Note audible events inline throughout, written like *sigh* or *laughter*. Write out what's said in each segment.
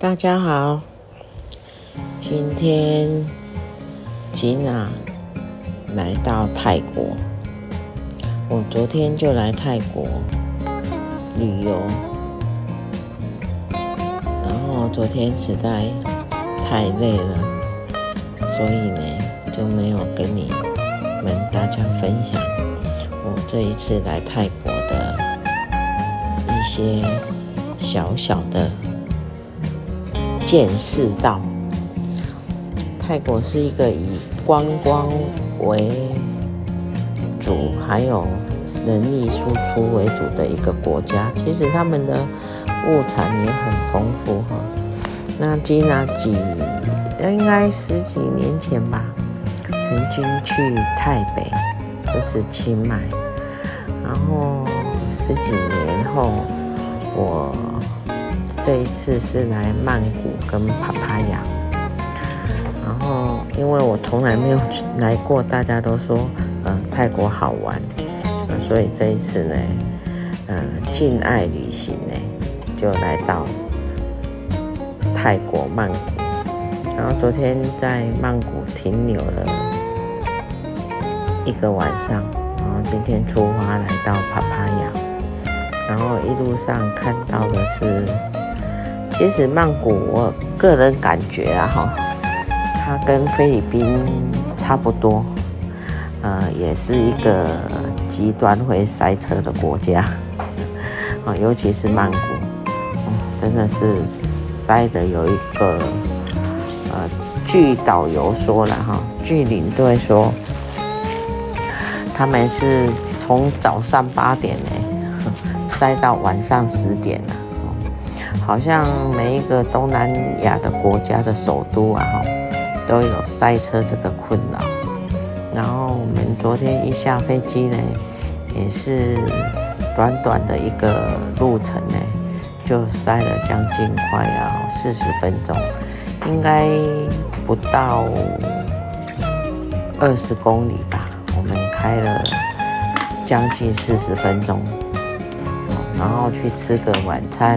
大家好，今天吉娜来到泰国。我昨天就来泰国旅游，然后昨天实在太累了，所以呢就没有跟你们大家分享我这一次来泰国的一些小小的。见识到，泰国是一个以观光为主，还有人力输出为主的一个国家。其实他们的物产也很丰富哈。那吉娜几应该十几年前吧，曾经去泰北，就是清迈，然后十几年后我。这一次是来曼谷跟帕帕亚，然后因为我从来没有来过，大家都说呃泰国好玩，呃，所以这一次呢，呃，禁爱旅行呢就来到泰国曼谷，然后昨天在曼谷停留了一个晚上，然后今天出发来到帕帕亚，然后一路上看到的是。其实曼谷，我个人感觉啊，哈，它跟菲律宾差不多，呃，也是一个极端会塞车的国家，*laughs* 啊，尤其是曼谷，真的是塞的有一个，呃，据导游说了哈，据领队说，他们是从早上八点呢，*laughs* 塞到晚上十点了。好像每一个东南亚的国家的首都啊，都有塞车这个困扰。然后我们昨天一下飞机呢，也是短短的一个路程呢，就塞了将近快要四十分钟，应该不到二十公里吧。我们开了将近四十分钟，然后去吃个晚餐。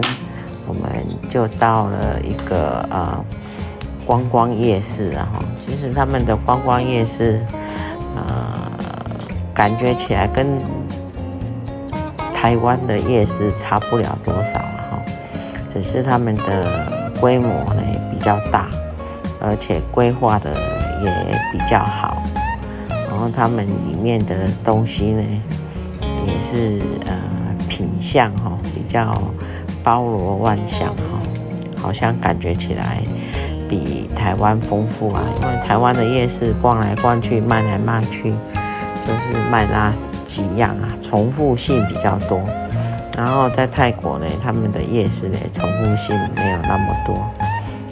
就到了一个呃观光夜市，然后其实他们的观光夜市，呃，感觉起来跟台湾的夜市差不了多少，哈，只是他们的规模呢比较大，而且规划的也比较好，然后他们里面的东西呢也是呃品相哈比较。包罗万象哈，好像感觉起来比台湾丰富啊。因为台湾的夜市逛来逛去，卖来卖去，就是卖那几样啊，重复性比较多。然后在泰国呢，他们的夜市呢，重复性没有那么多。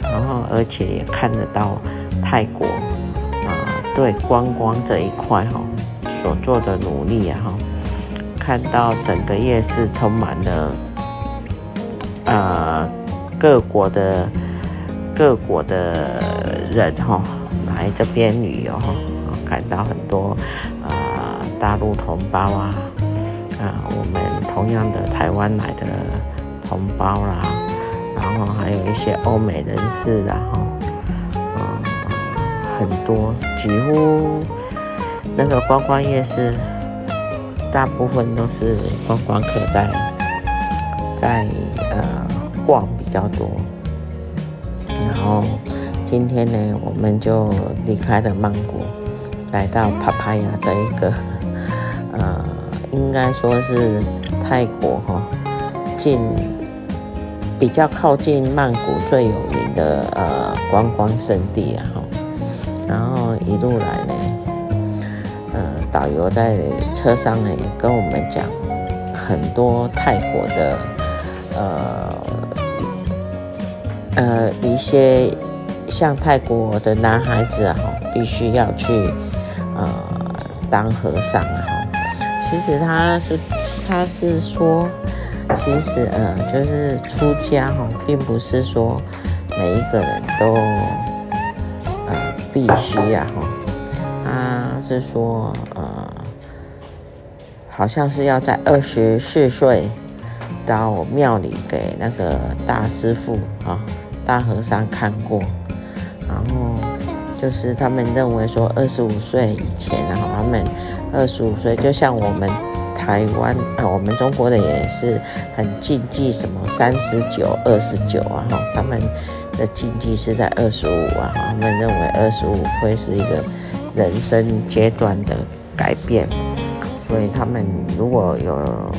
然后而且也看得到泰国啊，对观光这一块哈所做的努力啊哈，看到整个夜市充满了。呃，各国的各国的人哈来这边旅游哈，看到很多呃大陆同胞啊，啊、我们同样的台湾来的同胞啦，然后还有一些欧美人士然后嗯，很多几乎那个观光夜市，大部分都是观光客在。在呃逛较多，然后今天呢，我们就离开了曼谷，来到帕帕亚这一个 *laughs* 呃，应该说是泰国哈近比较靠近曼谷最有名的呃观光胜地啊哈。然后一路来呢，呃，导游在车上呢也跟我们讲很多泰国的呃呃一些像泰国的男孩子啊，必须要去呃当和尚啊。其实他是他是说，其实呃就是出家哈，并不是说每一个人都呃。必须呀，哈，他是说，呃，好像是要在二十四岁到庙里给那个大师傅啊、大和尚看过，然后就是他们认为说，二十五岁以前，然后他们二十五岁，就像我们台湾啊，我们中国的也是很禁忌什么三十九、二十九啊，哈，他们。的禁忌是在二十五啊，他们认为二十五会是一个人生阶段的改变，所以他们如果有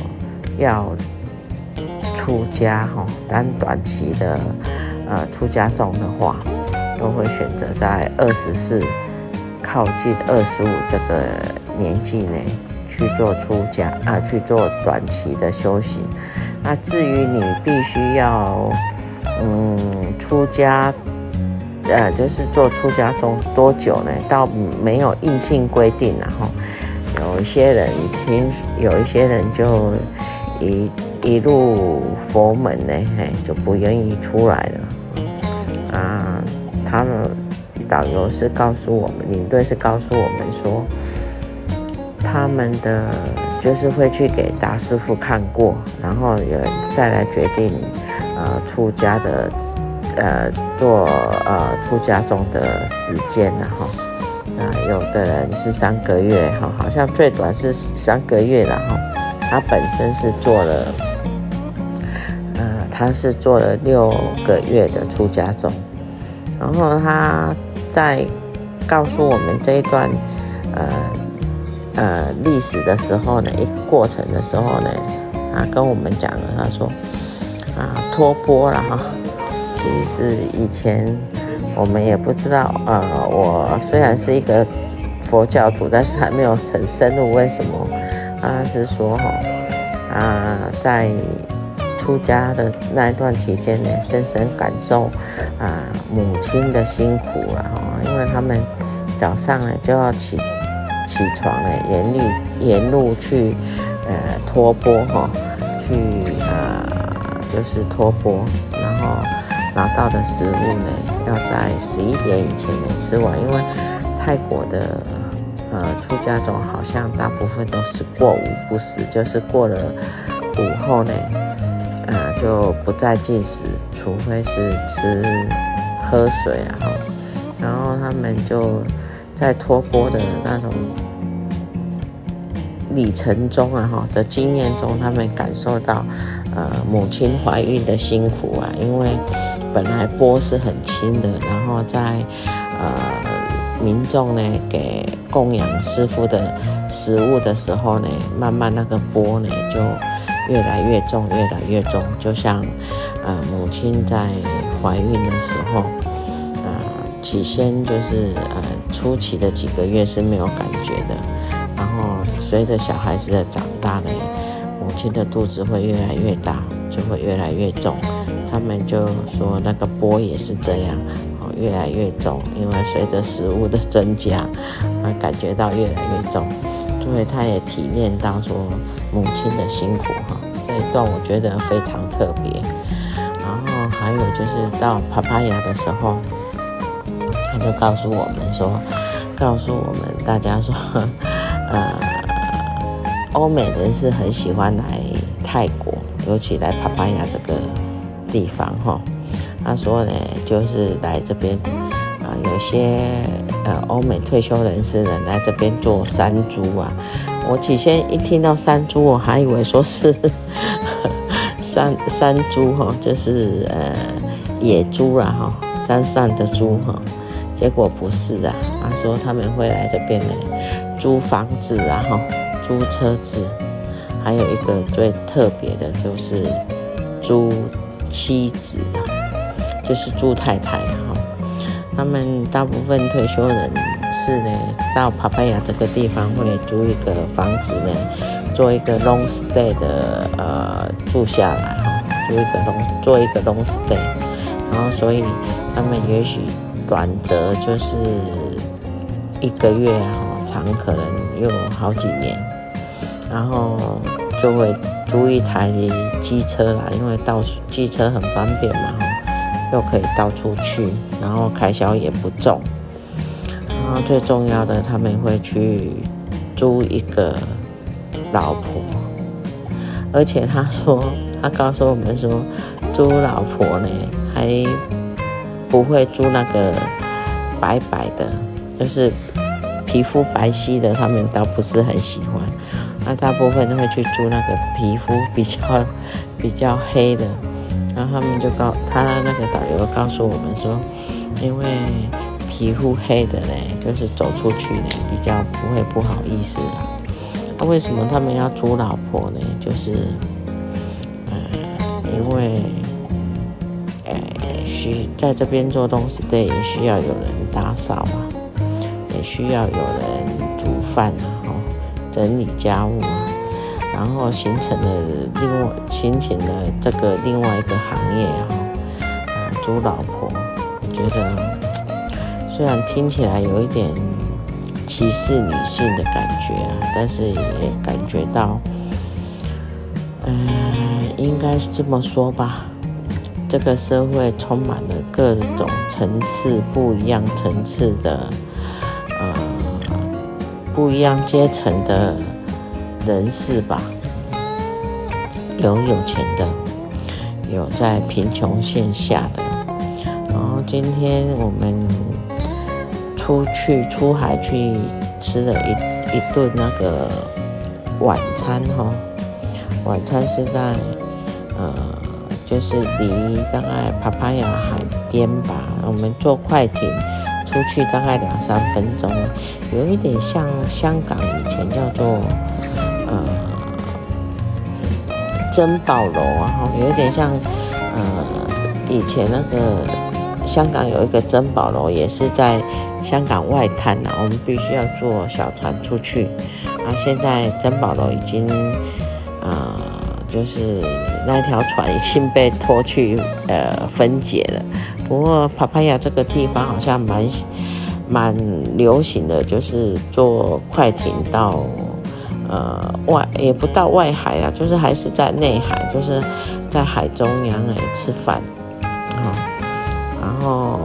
要出家哈，当短期的呃出家众的话，都会选择在二十四靠近二十五这个年纪内去做出家啊，去做短期的修行。那至于你必须要。嗯，出家，呃，就是做出家众多久呢？倒没有硬性规定，然后有一些人听，有一些人就一一入佛门呢，嘿，就不愿意出来了。导游是告诉我们，领队是告诉我们说，他们的就是会去给大师傅看过，然后有人再来决定。呃，出家的，呃，做呃出家中的时间呢，哈，啊，有的人是三个月，哈，好像最短是三个月了，哈，他本身是做了，呃，他是做了六个月的出家众，然后他在告诉我们这一段，呃，呃，历史的时候呢，一个过程的时候呢，啊，跟我们讲了，他说。啊，托钵了哈。其实以前我们也不知道，呃，我虽然是一个佛教徒，但是还没有很深入。为什么？啊，是说哈，啊，在出家的那一段期间呢，深深感受啊母亲的辛苦了哈，因为他们早上呢就要起起床呢，沿路沿路去呃托钵哈，去啊。就是托钵，然后拿到的食物呢，要在十一点以前呢吃完，因为泰国的呃出家中好像大部分都是过午不食，就是过了午后呢，就不再进食，除非是吃喝水啊，然后他们就在托钵的那种。里程中啊，哈的经验中，他们感受到，呃，母亲怀孕的辛苦啊，因为本来钵是很轻的，然后在呃民众呢给供养师父的食物的时候呢，慢慢那个钵呢就越来越重，越来越重，就像呃母亲在怀孕的时候，呃起先就是呃初期的几个月是没有感觉的。然后随着小孩子的长大呢，母亲的肚子会越来越大，就会越来越重。他们就说那个波也是这样，哦，越来越重，因为随着食物的增加，啊，感觉到越来越重。所以他也体验到说母亲的辛苦哈。这一段我觉得非常特别。然后还有就是到帕帕亚的时候，他就告诉我们说，告诉我们大家说。*laughs* 呃，欧美人是很喜欢来泰国，尤其来帕帕亚这个地方哈。他说呢，就是来这边啊、有些呃欧美退休人士呢来这边做山猪啊。我起先一听到山猪，我还以为说是 *laughs* 山山猪哈，就是呃野猪啦哈，山上的猪哈。结果不是啊，他说他们会来这边呢。租房子啊，哈，租车子，还有一个最特别的就是租妻子，就是租太太啊。他们大部分退休人是呢，到帕帕亚这个地方会租一个房子呢，做一个 long stay 的呃住下来哈，租一个 long 做一个 long stay，然后所以他们也许短则就是一个月哈，长可能用好几年，然后就会租一台机车来，因为到机车很方便嘛，又可以到处去，然后开销也不重。然后最重要的，他们会去租一个老婆，而且他说，他告诉我们说，租老婆呢，还不会租那个白白的，就是皮肤白皙的，他们倒不是很喜欢。那大部分都会去租那个皮肤比较 *laughs* 比较黑的。然后他们就告他那个导游告诉我们说，因为。皮肤黑的呢，就是走出去呢比较不会不好意思啊。那、为什么他们要租老婆呢？就是，呃，因为，呃，需在这边做东西对，也需要有人打扫啊，也需要有人煮饭啊，哦，整理家务啊，然后形成了另外形成了这个另外一个行业哈、啊，呃，租老婆，我觉得。*tsk* 虽然听起来有一点歧视女性的感觉啊，但是也感觉到，嗯、应该这么说吧，这个社会充满了各种层次、不一样层次的，呃，不一样阶层的人士吧，有有钱的，有在贫穷线下的，然后今天我们。出去出海去吃了一一顿那个晚餐哈，晚餐是在呃，就是离大概帕帕亚海边吧，我们坐快艇出去大概两三分钟，有一点像香港以前叫做呃珍宝楼啊，有一点像呃以前那个。香港有一个珍宝楼，也是在香港外滩呐。我们必须要坐小船出去。啊，现在珍宝楼已经，呃，就是那条船已经被拖去呃分解了。不过，帕帕亚这个地方好像蛮蛮流行的，就是坐快艇到呃外，也不到外海啊，就是还是在内海，就是在海中央哎吃饭，啊。然后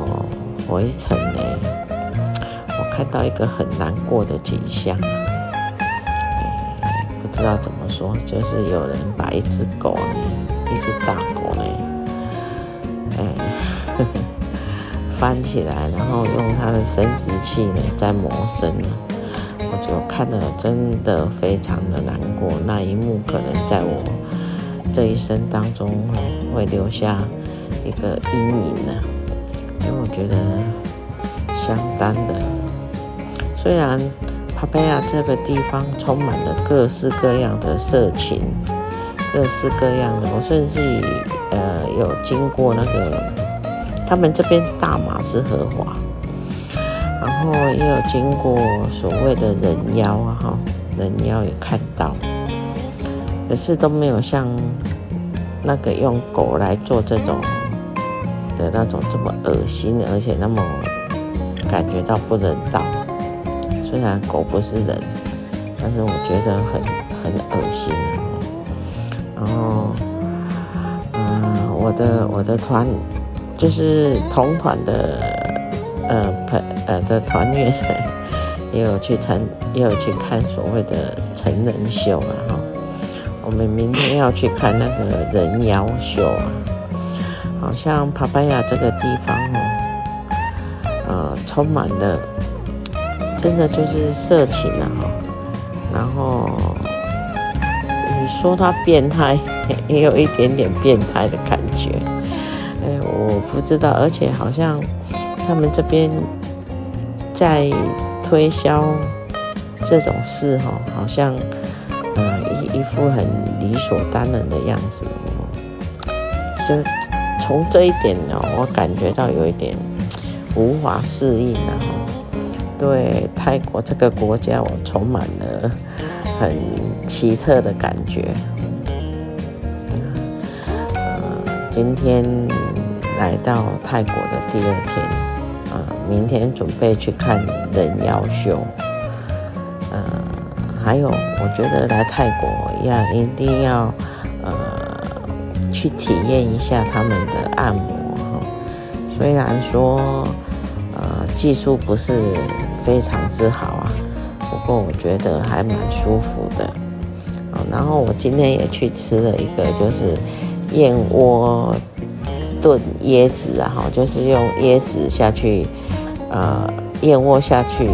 回程呢，我看到一个很难过的景象，不知道怎么说，就是有人把一只狗呢，一只大狗呢，哎，呵 *laughs* 呵翻起来，然后用它的生殖器呢在磨生呢，就看得真的非常的难过。那一幕可能在我这一生当中会留下一个阴影呢。因为我觉得相当的，虽然帕帕亚这个地方充满了各式各样的色情，各式各样的，我甚至于呃有经过那个他们这边大麻是合法，然后也有经过所谓的人妖啊哈，人妖也看到，可是都没有像那个用狗来做这种。的那种这么恶心，而且那么感觉到不人道。虽然狗不是人，但是我觉得很很恶心。然后，嗯、我的我的团就是同团的呃朋呃的团员 *laughs* 也有去参也有去看所谓的成人秀啊哈。我们明天要去看那个人妖秀啊。好像帕帕亚这个地方哦，呃，充满了，真的就是色情啊哈。然后你说他变态，*laughs* 也有一点点变态的感觉。哎，我不知道，而且好像他们这边在推销这种事哈，好像呃一一副很理所当然的样子，就。从这一点呢，我感觉到有一点无法适应了哈。对泰国这个国家，我充满了很奇特的感觉。呃，今天来到泰国的第二天，明天准备去看人妖秀。呃，还有，我觉得来泰国要一定要呃去体验一下他们的按摩哈。虽然说呃技术不是非常之好啊，不过我觉得还蛮舒服的。然后我今天也去吃了一个，就是燕窝炖椰子啊，哈，就是用椰子下去，呃，燕窝下去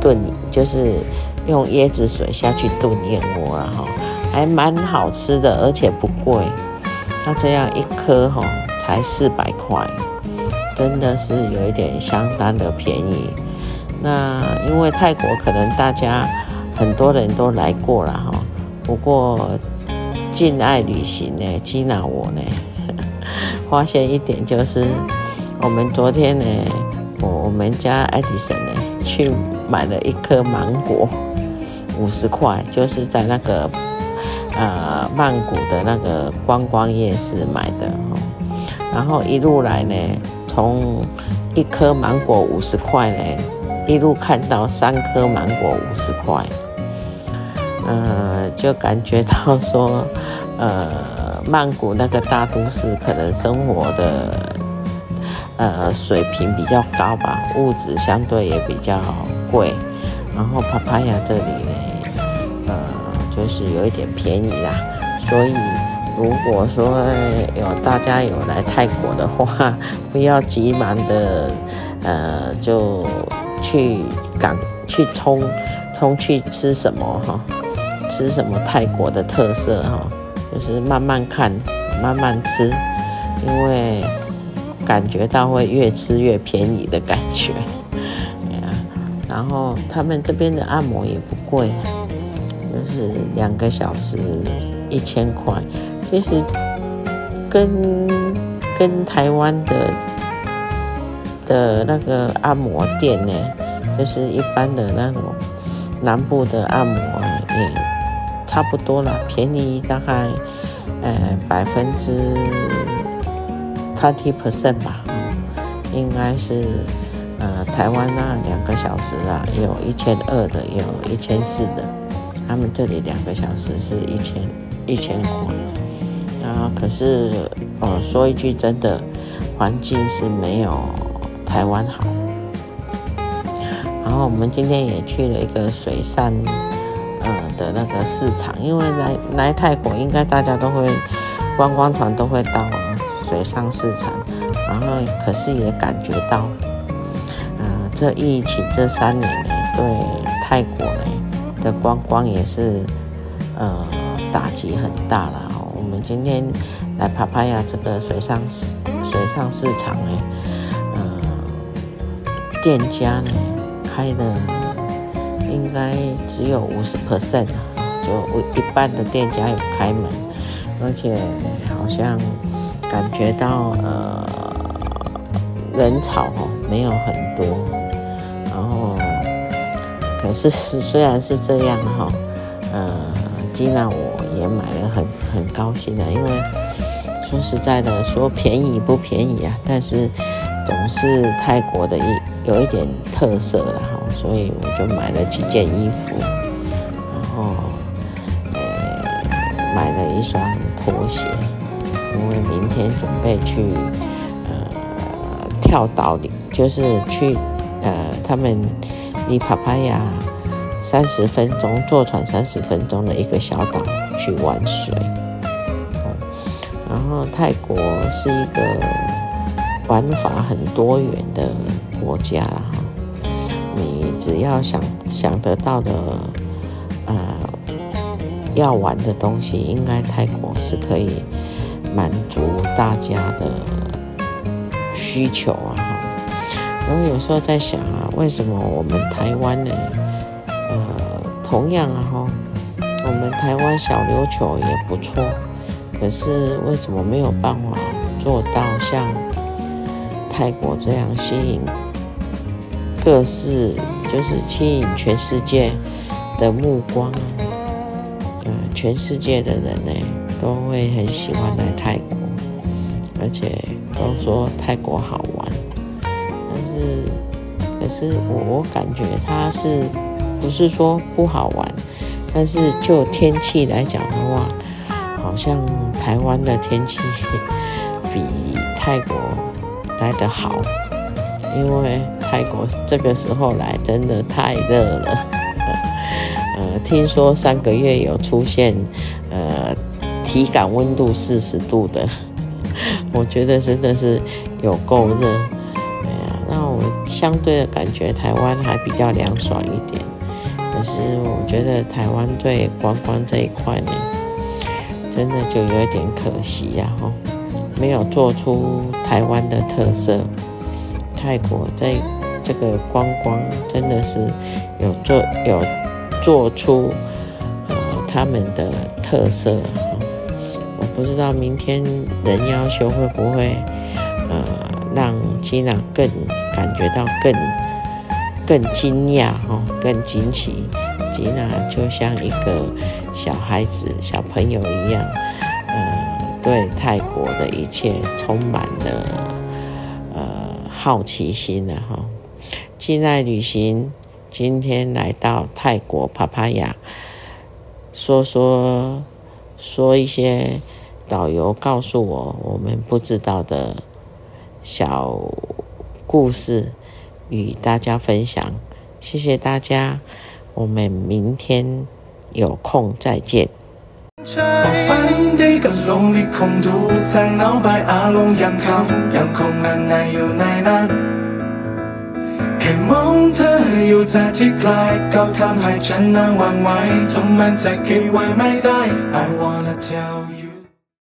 炖，就是用椰子水下去炖燕窝啊，哈，还蛮好吃的，而且不贵，它这样一颗哈才四百块，真的是有一点相当的便宜。那因为泰国可能大家很多人都来过了哈，不过禁爱旅行呢，吉娜我呢发现一点就是，我们昨天呢，我我们家爱迪生呢去买了一颗芒果，五十块，就是在那个呃曼谷的那个观光夜市买的哈，然后一路来呢，从一颗芒果五十块呢。一路看到三颗芒果五十块，呃，就感觉到说，呃，曼谷那个大都市可能生活的呃水平比较高吧，物质相对也比较贵，然后帕帕亚这里呢，呃，就是有一点便宜啦，所以如果说有大家有来泰国的话，不要急忙的，呃，就。去赶去冲冲去吃什么哈？吃什么泰国的特色哈？就是慢慢看，慢慢吃，因为感觉到会越吃越便宜的感觉。然后他们这边的按摩也不贵，就是两个小时一千块。其实跟跟台湾的。的那个按摩店呢，就是一般的那种南部的按摩也差不多了，便宜大概呃百分之 twenty percent 吧，应该是呃台湾那两个小时啊，有一千二的，有一千四的，他们这里两个小时是一千一千块，啊，可是哦说一句真的，环境是没有。台湾好，然后我们今天也去了一个水上，呃的那个市场，因为来来泰国应该大家都会观光团都会到水上市场，然后可是也感觉到，呃这疫情这三年呢，对泰国呢的观光也是呃打击很大了。我们今天来帕帕亚这个水上水上市场呢。店家呢开的应该只有五十 percent，就一半的店家有开门，而且好像感觉到呃人潮哦没有很多，然后可是虽然是这样哈，呃，吉娜我也买了很很高兴的，因为说实在的说便宜不便宜啊，但是总是泰国的一。有一点特色了，所以我就买了几件衣服，然后呃买了一双拖鞋，因为明天准备去呃跳岛里，就是去呃他们离帕帕亚三十分钟坐船三十分钟的一个小岛去玩水，然后泰国是一个玩法很多元的。国家了哈，你只要想想得到的，呃，要玩的东西，应该泰国是可以满足大家的需求啊哈。然后有时候在想啊，为什么我们台湾呢？呃，同样啊哈，我们台湾小琉球也不错，可是为什么没有办法做到像泰国这样吸引？各式就是吸引全世界的目光啊，呃，全世界的人呢都会很喜欢来泰国，而且都说泰国好玩。但是，可是我我感觉它是不是说不好玩？但是就天气来讲的话，好像台湾的天气比泰国来得好，因为泰国这个时候来真的太热了。*laughs* 呃，听说三个月有出现呃体感温度四十度的，*laughs* 我觉得真的是有够热。哎呀，那我相对的感觉台湾还比较凉爽一点。可是我觉得台湾对观光这一块呢，真的就有一点可惜呀，哈，没有做出台湾的特色。泰国在这个观光真的是有做有做出呃他们的特色。我不知道明天人妖秀会不会呃让吉娜更感觉到更。更惊讶哈，更惊奇，吉娜就像一个小孩子、小朋友一样，呃，对泰国的一切充满了呃好奇心的哈。吉娜旅行今天来到泰国帕帕亚，说说说一些导游告诉我我们不知道的小故事。与大家分享，谢谢大家，我们明天有空再见。 ค่มองเธออยู่แต่ที่ไกลก็ทำให้ฉันนั่งวางไหวจนมันจะคิดไว้ไม่ได้ I wanna tell you